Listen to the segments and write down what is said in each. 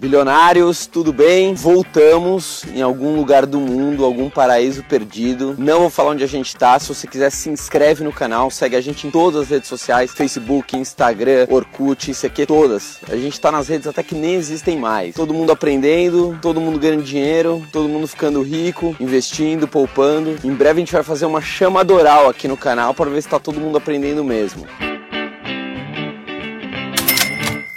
Bilionários, tudo bem? Voltamos em algum lugar do mundo, algum paraíso perdido. Não vou falar onde a gente tá. Se você quiser, se inscreve no canal, segue a gente em todas as redes sociais: Facebook, Instagram, Orkut, isso aqui, todas. A gente tá nas redes até que nem existem mais. Todo mundo aprendendo, todo mundo ganhando dinheiro, todo mundo ficando rico, investindo, poupando. Em breve a gente vai fazer uma chamadoral aqui no canal para ver se tá todo mundo aprendendo mesmo.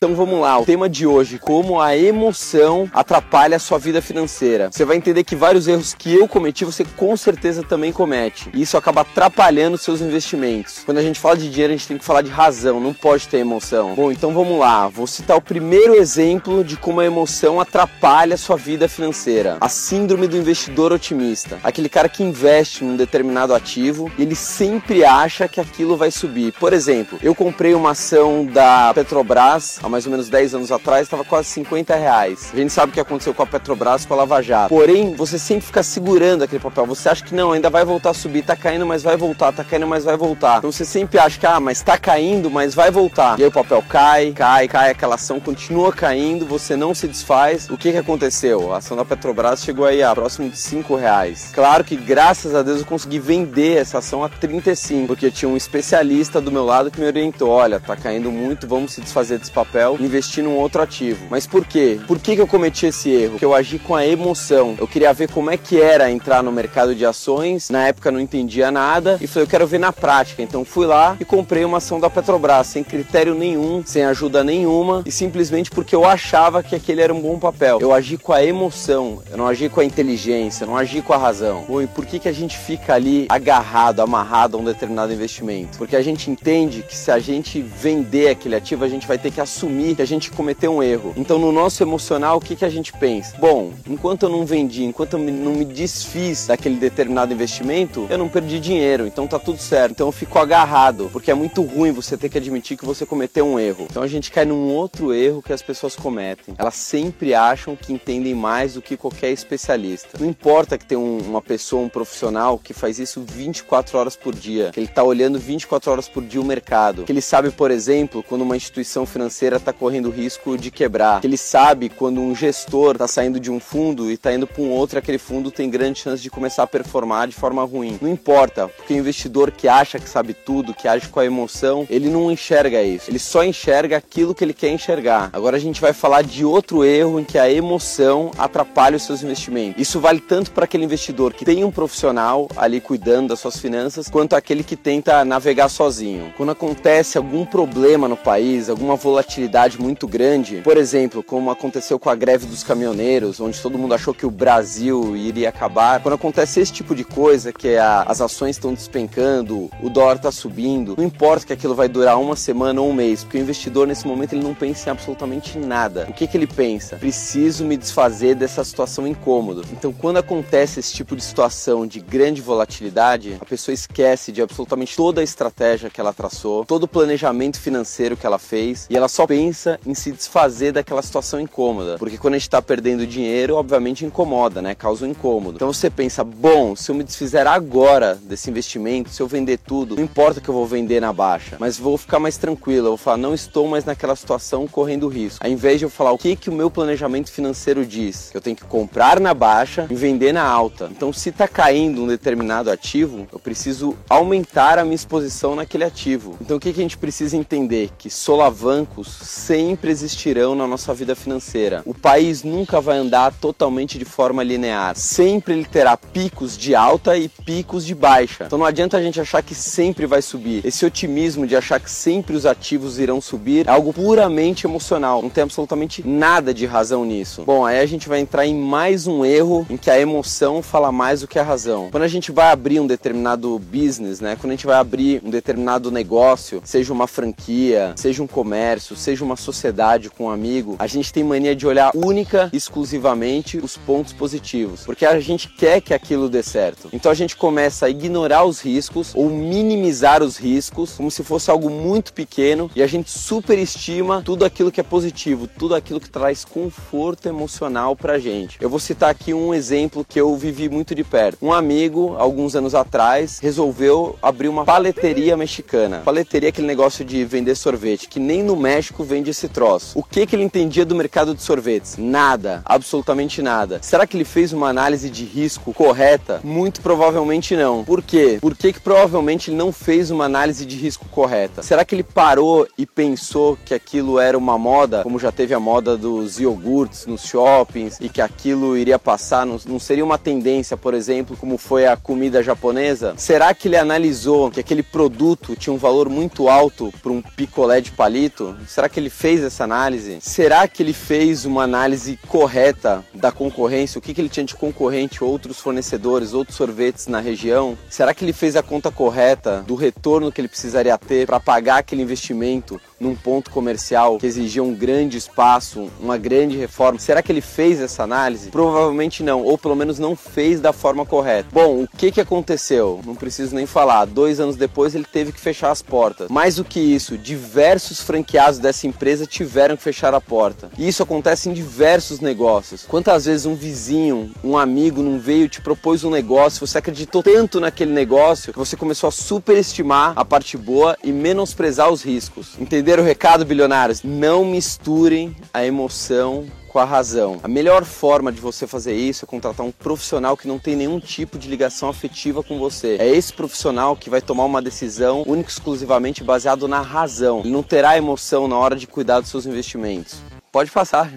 Então vamos lá, o tema de hoje, como a emoção atrapalha a sua vida financeira. Você vai entender que vários erros que eu cometi, você com certeza também comete. E isso acaba atrapalhando seus investimentos. Quando a gente fala de dinheiro, a gente tem que falar de razão, não pode ter emoção. Bom, então vamos lá, vou citar o primeiro exemplo de como a emoção atrapalha a sua vida financeira. A síndrome do investidor otimista. Aquele cara que investe num determinado ativo e ele sempre acha que aquilo vai subir. Por exemplo, eu comprei uma ação da Petrobras mais ou menos 10 anos atrás, estava quase 50 reais. A gente sabe o que aconteceu com a Petrobras, com a Lava Jato. Porém, você sempre fica segurando aquele papel. Você acha que não, ainda vai voltar a subir, tá caindo, mas vai voltar, tá caindo, mas vai voltar. Então você sempre acha que, ah, mas tá caindo, mas vai voltar. E aí o papel cai, cai, cai, aquela ação continua caindo, você não se desfaz. O que que aconteceu? A ação da Petrobras chegou aí a próximo de 5 reais. Claro que graças a Deus eu consegui vender essa ação a 35, porque tinha um especialista do meu lado que me orientou, olha, tá caindo muito, vamos se desfazer desse papel e investir num outro ativo. Mas por quê? Por que, que eu cometi esse erro? Que eu agi com a emoção. Eu queria ver como é que era entrar no mercado de ações. Na época não entendia nada e falei, eu quero ver na prática. Então fui lá e comprei uma ação da Petrobras sem critério nenhum, sem ajuda nenhuma e simplesmente porque eu achava que aquele era um bom papel. Eu agi com a emoção, eu não agi com a inteligência, eu não agi com a razão. Bom, e por que, que a gente fica ali agarrado, amarrado a um determinado investimento? Porque a gente entende que se a gente vender aquele ativo, a gente vai ter que assumir assumir que a gente cometeu um erro. Então, no nosso emocional, o que, que a gente pensa? Bom, enquanto eu não vendi, enquanto eu não me desfiz daquele determinado investimento, eu não perdi dinheiro, então tá tudo certo. Então eu fico agarrado, porque é muito ruim você ter que admitir que você cometeu um erro. Então a gente cai num outro erro que as pessoas cometem. Elas sempre acham que entendem mais do que qualquer especialista. Não importa que tem um, uma pessoa, um profissional que faz isso 24 horas por dia, que ele tá olhando 24 horas por dia o mercado, que ele sabe, por exemplo, quando uma instituição financeira está correndo risco de quebrar. Ele sabe quando um gestor está saindo de um fundo e está indo para um outro, aquele fundo tem grande chance de começar a performar de forma ruim. Não importa, porque o investidor que acha que sabe tudo, que age com a emoção, ele não enxerga isso. Ele só enxerga aquilo que ele quer enxergar. Agora a gente vai falar de outro erro em que a emoção atrapalha os seus investimentos. Isso vale tanto para aquele investidor que tem um profissional ali cuidando das suas finanças, quanto aquele que tenta navegar sozinho. Quando acontece algum problema no país, alguma volatilidade muito grande, por exemplo, como aconteceu com a greve dos caminhoneiros, onde todo mundo achou que o Brasil iria acabar. Quando acontece esse tipo de coisa, que a, as ações estão despencando, o dólar está subindo, não importa que aquilo vai durar uma semana ou um mês, porque o investidor nesse momento ele não pensa em absolutamente nada. O que, que ele pensa? Preciso me desfazer dessa situação incômoda. Então, quando acontece esse tipo de situação de grande volatilidade, a pessoa esquece de absolutamente toda a estratégia que ela traçou, todo o planejamento financeiro que ela fez e ela só pensa pensa em se desfazer daquela situação incômoda. Porque quando a gente está perdendo dinheiro, obviamente incomoda, né? Causa um incômodo. Então você pensa, bom, se eu me desfizer agora desse investimento, se eu vender tudo, não importa que eu vou vender na baixa, mas vou ficar mais tranquilo. Eu vou falar, não estou mais naquela situação correndo risco. Ao invés de eu falar o que, que o meu planejamento financeiro diz, eu tenho que comprar na baixa e vender na alta. Então, se está caindo um determinado ativo, eu preciso aumentar a minha exposição naquele ativo. Então, o que, que a gente precisa entender? Que solavancos sempre existirão na nossa vida financeira. O país nunca vai andar totalmente de forma linear. Sempre ele terá picos de alta e picos de baixa. Então não adianta a gente achar que sempre vai subir. Esse otimismo de achar que sempre os ativos irão subir é algo puramente emocional. Não tem absolutamente nada de razão nisso. Bom, aí a gente vai entrar em mais um erro em que a emoção fala mais do que a razão. Quando a gente vai abrir um determinado business, né? Quando a gente vai abrir um determinado negócio, seja uma franquia, seja um comércio, seja seja uma sociedade com um amigo, a gente tem mania de olhar única, exclusivamente os pontos positivos, porque a gente quer que aquilo dê certo. Então a gente começa a ignorar os riscos ou minimizar os riscos como se fosse algo muito pequeno e a gente superestima tudo aquilo que é positivo, tudo aquilo que traz conforto emocional pra gente. Eu vou citar aqui um exemplo que eu vivi muito de perto. Um amigo, alguns anos atrás, resolveu abrir uma paleteria mexicana. Paleteria é aquele negócio de vender sorvete, que nem no México Bradesco vende esse troço. O que que ele entendia do mercado de sorvetes? Nada, absolutamente nada. Será que ele fez uma análise de risco correta? Muito provavelmente não. Por quê? Por que, que provavelmente ele não fez uma análise de risco correta? Será que ele parou e pensou que aquilo era uma moda, como já teve a moda dos iogurtes nos shoppings e que aquilo iria passar? Não, não seria uma tendência, por exemplo, como foi a comida japonesa? Será que ele analisou que aquele produto tinha um valor muito alto para um picolé de palito? Será que ele fez essa análise? Será que ele fez uma análise correta da concorrência? O que, que ele tinha de concorrente, outros fornecedores, outros sorvetes na região? Será que ele fez a conta correta do retorno que ele precisaria ter para pagar aquele investimento num ponto comercial que exigia um grande espaço, uma grande reforma? Será que ele fez essa análise? Provavelmente não, ou pelo menos não fez da forma correta. Bom, o que, que aconteceu? Não preciso nem falar. Dois anos depois ele teve que fechar as portas. Mais do que isso, diversos franqueados dessa empresa tiveram que fechar a porta. E isso acontece em diversos negócios. Quantas vezes um vizinho, um amigo não veio te propôs um negócio, você acreditou tanto naquele negócio que você começou a superestimar a parte boa e menosprezar os riscos. Entenderam o recado, bilionários? Não misturem a emoção com a razão. A melhor forma de você fazer isso é contratar um profissional que não tem nenhum tipo de ligação afetiva com você. É esse profissional que vai tomar uma decisão única e exclusivamente baseado na razão. Ele não terá emoção na hora de cuidar dos seus investimentos. Pode passar.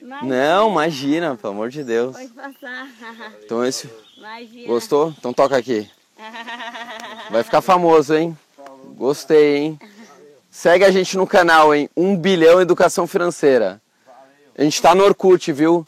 Imagina. Não, imagina, pelo amor de Deus. Pode passar. Então esse Imagina. gostou? Então toca aqui. Vai ficar famoso, hein? Gostei, hein? Segue a gente no canal, hein? 1 bilhão educação financeira. A gente tá no Orkut, viu?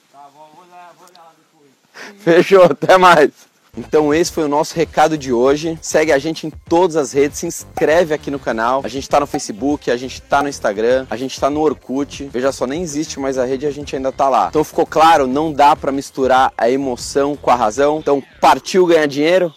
Fechou, até mais. Então esse foi o nosso recado de hoje. Segue a gente em todas as redes, se inscreve aqui no canal. A gente tá no Facebook, a gente tá no Instagram, a gente tá no Orkut. Veja só, nem existe mais a rede e a gente ainda tá lá. Então ficou claro, não dá para misturar a emoção com a razão. Então partiu ganhar dinheiro?